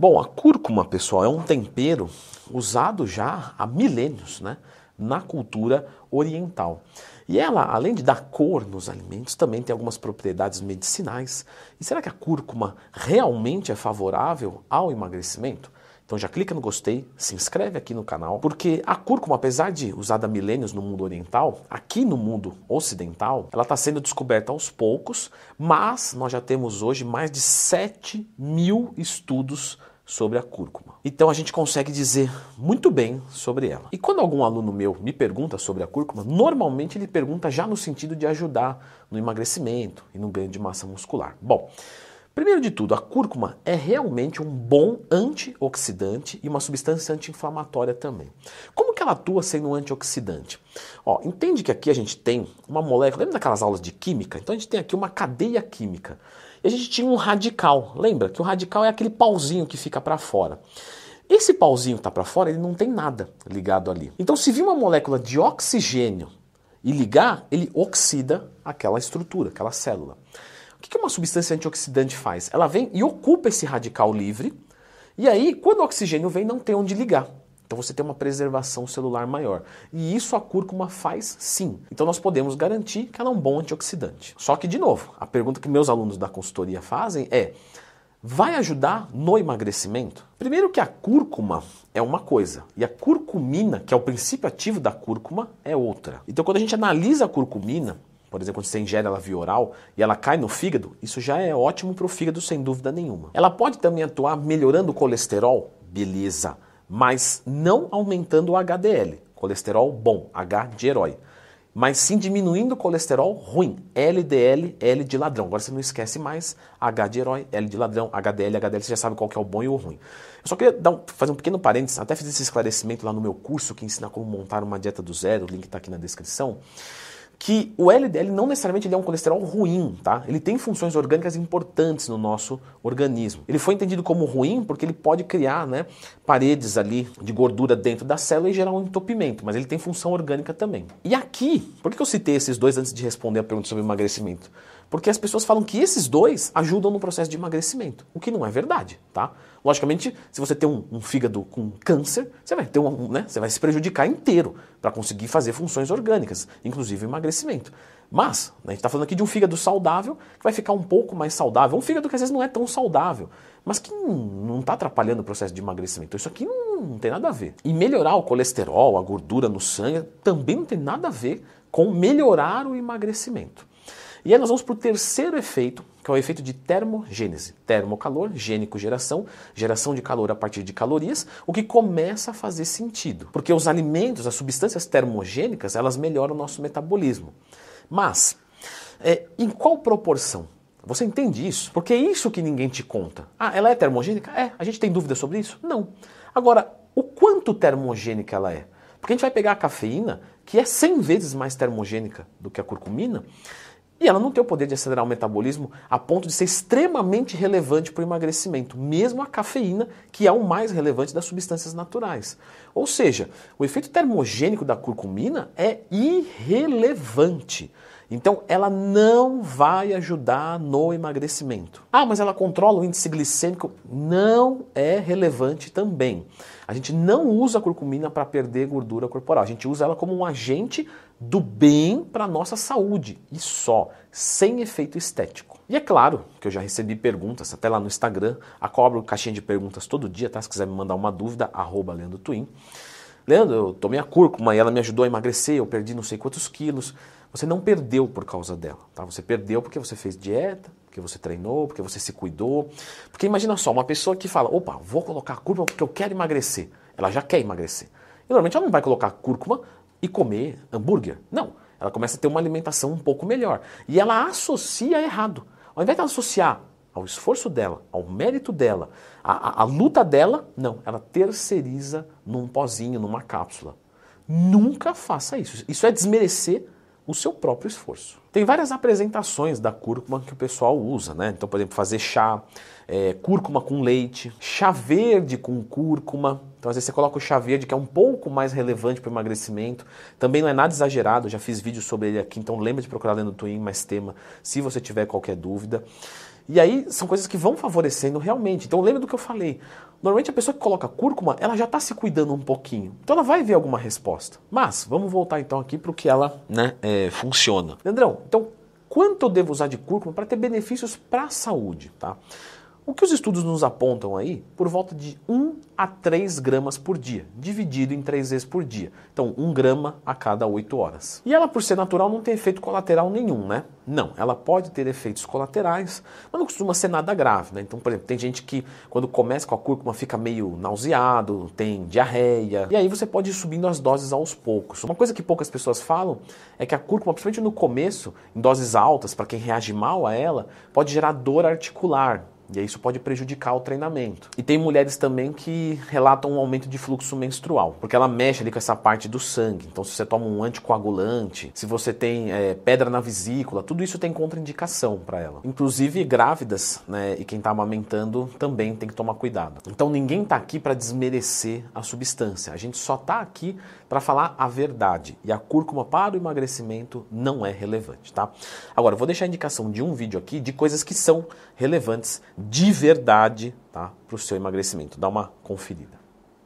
Bom, a cúrcuma, pessoal, é um tempero usado já há milênios, né? Na cultura oriental. E ela, além de dar cor nos alimentos, também tem algumas propriedades medicinais. E será que a cúrcuma realmente é favorável ao emagrecimento? Então já clica no gostei, se inscreve aqui no canal, porque a cúrcuma, apesar de usada há milênios no mundo oriental, aqui no mundo ocidental, ela está sendo descoberta aos poucos, mas nós já temos hoje mais de 7 mil estudos sobre a cúrcuma. Então a gente consegue dizer muito bem sobre ela. E quando algum aluno meu me pergunta sobre a cúrcuma, normalmente ele pergunta já no sentido de ajudar no emagrecimento e no ganho de massa muscular. Bom, Primeiro de tudo, a cúrcuma é realmente um bom antioxidante e uma substância anti-inflamatória também. Como que ela atua sendo um antioxidante? Ó, entende que aqui a gente tem uma molécula, lembra daquelas aulas de química? Então a gente tem aqui uma cadeia química. E a gente tinha um radical. Lembra que o radical é aquele pauzinho que fica para fora. Esse pauzinho que está para fora, ele não tem nada ligado ali. Então, se vir uma molécula de oxigênio e ligar, ele oxida aquela estrutura, aquela célula. O que uma substância antioxidante faz? Ela vem e ocupa esse radical livre, e aí, quando o oxigênio vem, não tem onde ligar. Então você tem uma preservação celular maior. E isso a cúrcuma faz sim. Então nós podemos garantir que ela é um bom antioxidante. Só que, de novo, a pergunta que meus alunos da consultoria fazem é: vai ajudar no emagrecimento? Primeiro que a cúrcuma é uma coisa e a curcumina, que é o princípio ativo da cúrcuma, é outra. Então quando a gente analisa a curcumina, por exemplo, quando você ingere ela via oral e ela cai no fígado, isso já é ótimo para o fígado, sem dúvida nenhuma. Ela pode também atuar melhorando o colesterol, beleza, mas não aumentando o HDL, colesterol bom, H de herói, mas sim diminuindo o colesterol ruim, LDL, L de ladrão. Agora você não esquece mais H de herói, L de ladrão, HDL, HDL, você já sabe qual que é o bom e o ruim. Eu só queria um, fazer um pequeno parênteses, até fiz esse esclarecimento lá no meu curso que ensina como montar uma dieta do zero, o link está aqui na descrição que o LDL não necessariamente é um colesterol ruim, tá? Ele tem funções orgânicas importantes no nosso organismo. Ele foi entendido como ruim porque ele pode criar, né, paredes ali de gordura dentro da célula e gerar um entupimento, mas ele tem função orgânica também. E aqui, por que eu citei esses dois antes de responder a pergunta sobre emagrecimento? Porque as pessoas falam que esses dois ajudam no processo de emagrecimento, o que não é verdade, tá? Logicamente, se você tem um, um fígado com câncer, você vai ter um, né, você vai se prejudicar inteiro para conseguir fazer funções orgânicas, inclusive emagrecimento. Mas, né, a gente está falando aqui de um fígado saudável que vai ficar um pouco mais saudável. Um fígado que às vezes não é tão saudável, mas que não está atrapalhando o processo de emagrecimento. Isso aqui não, não tem nada a ver. E melhorar o colesterol, a gordura no sangue, também não tem nada a ver com melhorar o emagrecimento. E aí nós vamos para o terceiro efeito, que é o efeito de termogênese. Termocalor, gênico geração, geração de calor a partir de calorias, o que começa a fazer sentido. Porque os alimentos, as substâncias termogênicas, elas melhoram o nosso metabolismo. Mas, é, em qual proporção? Você entende isso? Porque é isso que ninguém te conta. Ah, ela é termogênica? É. A gente tem dúvida sobre isso? Não. Agora, o quanto termogênica ela é? Porque a gente vai pegar a cafeína, que é 100 vezes mais termogênica do que a curcumina, e ela não tem o poder de acelerar o metabolismo a ponto de ser extremamente relevante para o emagrecimento, mesmo a cafeína, que é o mais relevante das substâncias naturais. Ou seja, o efeito termogênico da curcumina é irrelevante. Então, ela não vai ajudar no emagrecimento. Ah, mas ela controla o índice glicêmico? Não é relevante também. A gente não usa a curcumina para perder gordura corporal. A gente usa ela como um agente do bem para nossa saúde e só, sem efeito estético. E é claro que eu já recebi perguntas, até lá no Instagram, a cobro caixinha de perguntas todo dia, tá? Se quiser me mandar uma dúvida, arroba Leandro Twin. Leandro, eu tomei a cúrcuma e ela me ajudou a emagrecer, eu perdi não sei quantos quilos. Você não perdeu por causa dela, tá? Você perdeu porque você fez dieta, porque você treinou, porque você se cuidou. Porque imagina só, uma pessoa que fala, opa, vou colocar cúrcuma porque eu quero emagrecer. Ela já quer emagrecer. E normalmente ela não vai colocar cúrcuma e comer hambúrguer. Não, ela começa a ter uma alimentação um pouco melhor. E ela associa errado. Ao invés de associar ao esforço dela, ao mérito dela, à, luta dela, não, ela terceiriza num pozinho, numa cápsula. Nunca faça isso. Isso é desmerecer o seu próprio esforço. Tem várias apresentações da cúrcuma que o pessoal usa, né? Então, por exemplo, fazer chá, é, cúrcuma com leite, chá verde com cúrcuma. Então, às vezes você coloca o chá verde, que é um pouco mais relevante para o emagrecimento. Também não é nada exagerado, já fiz vídeo sobre ele aqui, então lembra de procurar dentro do Twin mais tema, se você tiver qualquer dúvida. E aí são coisas que vão favorecendo realmente. Então lembra do que eu falei. Normalmente a pessoa que coloca cúrcuma, ela já está se cuidando um pouquinho. Então ela vai ver alguma resposta. Mas vamos voltar então aqui para o que ela né, é, funciona. Leandrão, então quanto eu devo usar de cúrcuma para ter benefícios para a saúde? Tá? O que os estudos nos apontam aí? Por volta de 1 a 3 gramas por dia, dividido em 3 vezes por dia. Então, 1 grama a cada 8 horas. E ela, por ser natural, não tem efeito colateral nenhum, né? Não, ela pode ter efeitos colaterais, mas não costuma ser nada grave, né? Então, por exemplo, tem gente que quando começa com a cúrcuma fica meio nauseado, tem diarreia, e aí você pode ir subindo as doses aos poucos. Uma coisa que poucas pessoas falam é que a cúrcuma, principalmente no começo, em doses altas, para quem reage mal a ela, pode gerar dor articular. E aí isso pode prejudicar o treinamento. E tem mulheres também que relatam um aumento de fluxo menstrual, porque ela mexe ali com essa parte do sangue. Então, se você toma um anticoagulante, se você tem é, pedra na vesícula, tudo isso tem contraindicação para ela. Inclusive, grávidas né, e quem está amamentando também tem que tomar cuidado. Então, ninguém está aqui para desmerecer a substância. A gente só está aqui para falar a verdade. E a cúrcuma para o emagrecimento não é relevante, tá? Agora, vou deixar a indicação de um vídeo aqui de coisas que são relevantes de verdade tá, para o seu emagrecimento. Dá uma conferida.